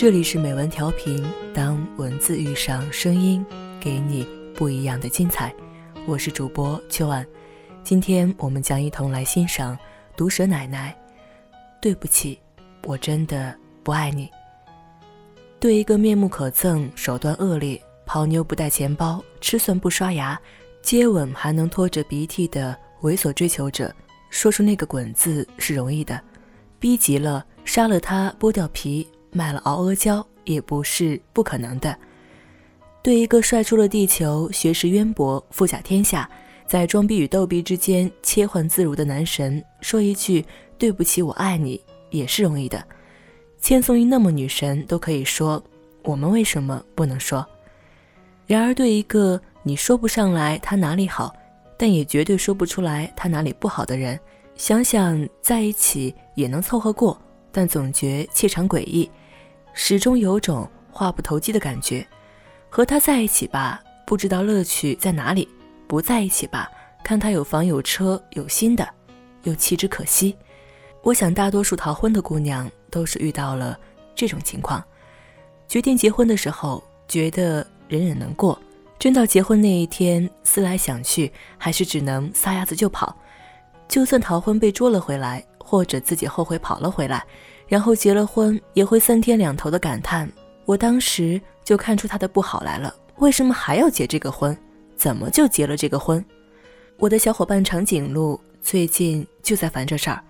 这里是美文调频，当文字遇上声音，给你不一样的精彩。我是主播秋晚，今天我们将一同来欣赏毒舌奶奶。对不起，我真的不爱你。对一个面目可憎、手段恶劣、泡妞不带钱包、吃蒜不刷牙、接吻还能拖着鼻涕的猥琐追求者，说出那个“滚”字是容易的，逼急了杀了他，剥掉皮。卖了熬阿胶也不是不可能的。对一个帅出了地球、学识渊博、富甲天下，在装逼与逗逼之间切换自如的男神，说一句“对不起，我爱你”也是容易的。千颂伊那么女神都可以说，我们为什么不能说？然而，对一个你说不上来他哪里好，但也绝对说不出来他哪里不好的人，想想在一起也能凑合过，但总觉气场诡异。始终有种话不投机的感觉，和他在一起吧，不知道乐趣在哪里；不在一起吧，看他有房有车有新的，又弃之可惜。我想大多数逃婚的姑娘都是遇到了这种情况，决定结婚的时候觉得忍忍能过，真到结婚那一天思来想去，还是只能撒丫子就跑。就算逃婚被捉了回来，或者自己后悔跑了回来。然后结了婚，也会三天两头的感叹。我当时就看出他的不好来了，为什么还要结这个婚？怎么就结了这个婚？我的小伙伴长颈鹿最近就在烦这事儿。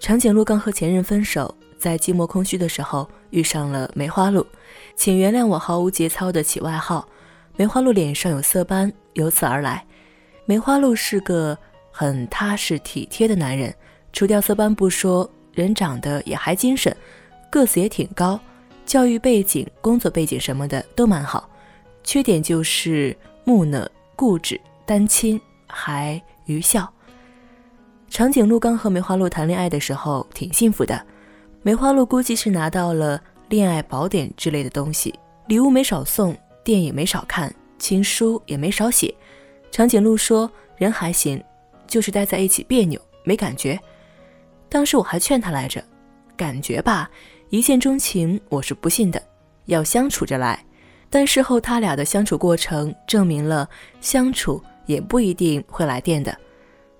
长颈鹿刚和前任分手，在寂寞空虚的时候遇上了梅花鹿，请原谅我毫无节操的起外号。梅花鹿脸上有色斑，由此而来。梅花鹿是个很踏实体贴的男人，除掉色斑不说。人长得也还精神，个子也挺高，教育背景、工作背景什么的都蛮好，缺点就是木讷、固执、单亲，还愚孝。长颈鹿刚和梅花鹿谈恋爱的时候挺幸福的，梅花鹿估计是拿到了恋爱宝典之类的东西，礼物没少送，电影没少看，情书也没少写。长颈鹿说人还行，就是待在一起别扭，没感觉。当时我还劝他来着，感觉吧，一见钟情我是不信的，要相处着来。但事后他俩的相处过程证明了，相处也不一定会来电的。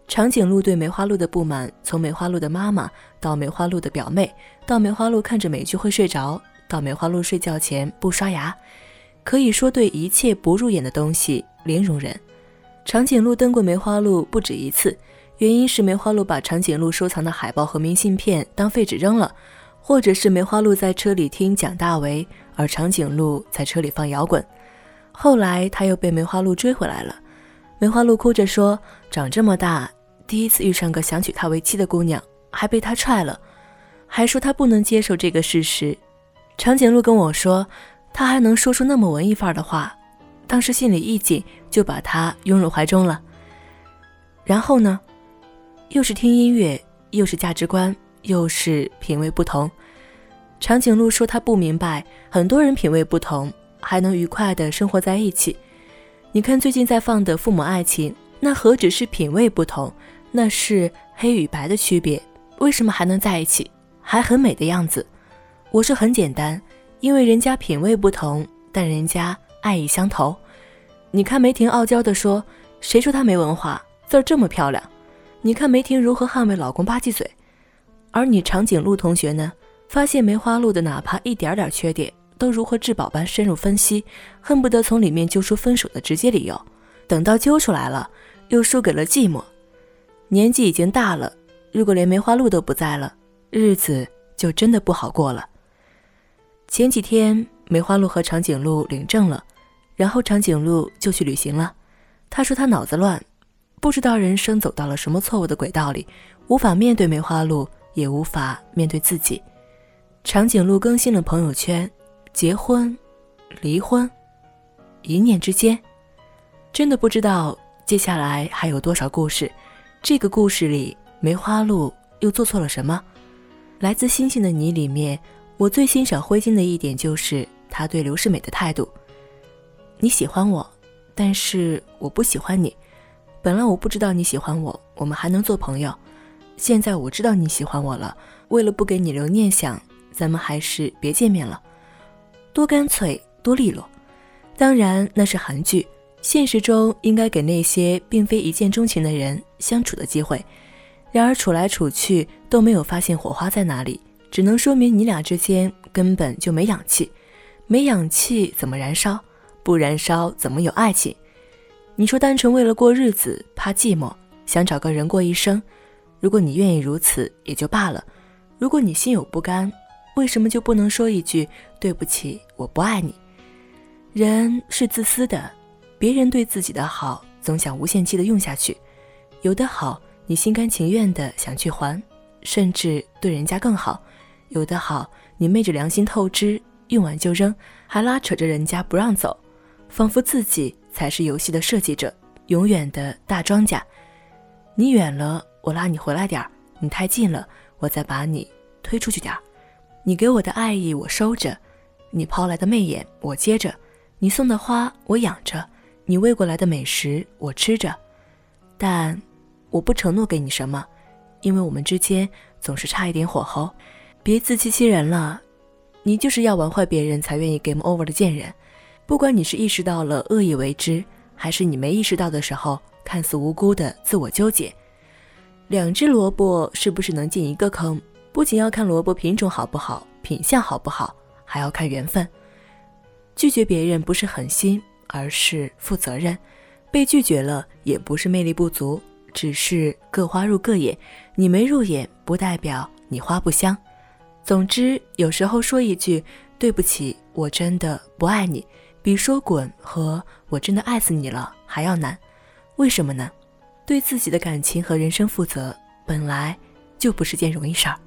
长颈鹿对梅花鹿的不满，从梅花鹿的妈妈到梅花鹿的表妹，到梅花鹿看着美剧会睡着，到梅花鹿睡觉前不刷牙，可以说对一切不入眼的东西零容忍。长颈鹿登过梅花鹿不止一次。原因是梅花鹿把长颈鹿收藏的海报和明信片当废纸扔了，或者是梅花鹿在车里听蒋大为，而长颈鹿在车里放摇滚。后来他又被梅花鹿追回来了，梅花鹿哭着说：“长这么大，第一次遇上个想娶她为妻的姑娘，还被他踹了，还说他不能接受这个事实。”长颈鹿跟我说，他还能说出那么文艺范儿的话，当时心里一紧，就把他拥入怀中了。然后呢？又是听音乐，又是价值观，又是品味不同。长颈鹿说他不明白，很多人品味不同，还能愉快的生活在一起。你看最近在放的《父母爱情》，那何止是品味不同，那是黑与白的区别。为什么还能在一起，还很美的样子？我说很简单，因为人家品味不同，但人家爱意相投。你看梅婷傲娇地说：“谁说她没文化？字儿这么漂亮。”你看梅婷如何捍卫老公吧唧嘴，而你长颈鹿同学呢？发现梅花鹿的哪怕一点点缺点，都如何至宝般深入分析，恨不得从里面揪出分手的直接理由。等到揪出来了，又输给了寂寞。年纪已经大了，如果连梅花鹿都不在了，日子就真的不好过了。前几天梅花鹿和长颈鹿领证了，然后长颈鹿就去旅行了。他说他脑子乱。不知道人生走到了什么错误的轨道里，无法面对梅花鹿，也无法面对自己。长颈鹿更新了朋友圈，结婚、离婚，一念之间，真的不知道接下来还有多少故事。这个故事里，梅花鹿又做错了什么？来自星星的你里面，我最欣赏灰烬的一点就是他对刘世美的态度。你喜欢我，但是我不喜欢你。本来我不知道你喜欢我，我们还能做朋友。现在我知道你喜欢我了，为了不给你留念想，咱们还是别见面了。多干脆，多利落。当然，那是韩剧，现实中应该给那些并非一见钟情的人相处的机会。然而，处来处去都没有发现火花在哪里，只能说明你俩之间根本就没氧气。没氧气怎么燃烧？不燃烧怎么有爱情？你说单纯为了过日子，怕寂寞，想找个人过一生。如果你愿意如此，也就罢了；如果你心有不甘，为什么就不能说一句对不起，我不爱你？人是自私的，别人对自己的好，总想无限期的用下去。有的好，你心甘情愿的想去还，甚至对人家更好；有的好，你昧着良心透支。用完就扔，还拉扯着人家不让走，仿佛自己才是游戏的设计者，永远的大庄家。你远了，我拉你回来点儿；你太近了，我再把你推出去点儿。你给我的爱意我收着，你抛来的媚眼我接着，你送的花我养着，你喂过来的美食我吃着。但我不承诺给你什么，因为我们之间总是差一点火候。别自欺欺人了。你就是要玩坏别人才愿意 game over 的贱人，不管你是意识到了恶意为之，还是你没意识到的时候看似无辜的自我纠结。两只萝卜是不是能进一个坑，不仅要看萝卜品种好不好，品相好不好，还要看缘分。拒绝别人不是狠心，而是负责任。被拒绝了也不是魅力不足，只是各花入各眼，你没入眼不代表你花不香。总之，有时候说一句“对不起，我真的不爱你”，比说“滚”和“我真的爱死你了”还要难。为什么呢？对自己的感情和人生负责，本来就不是件容易事儿。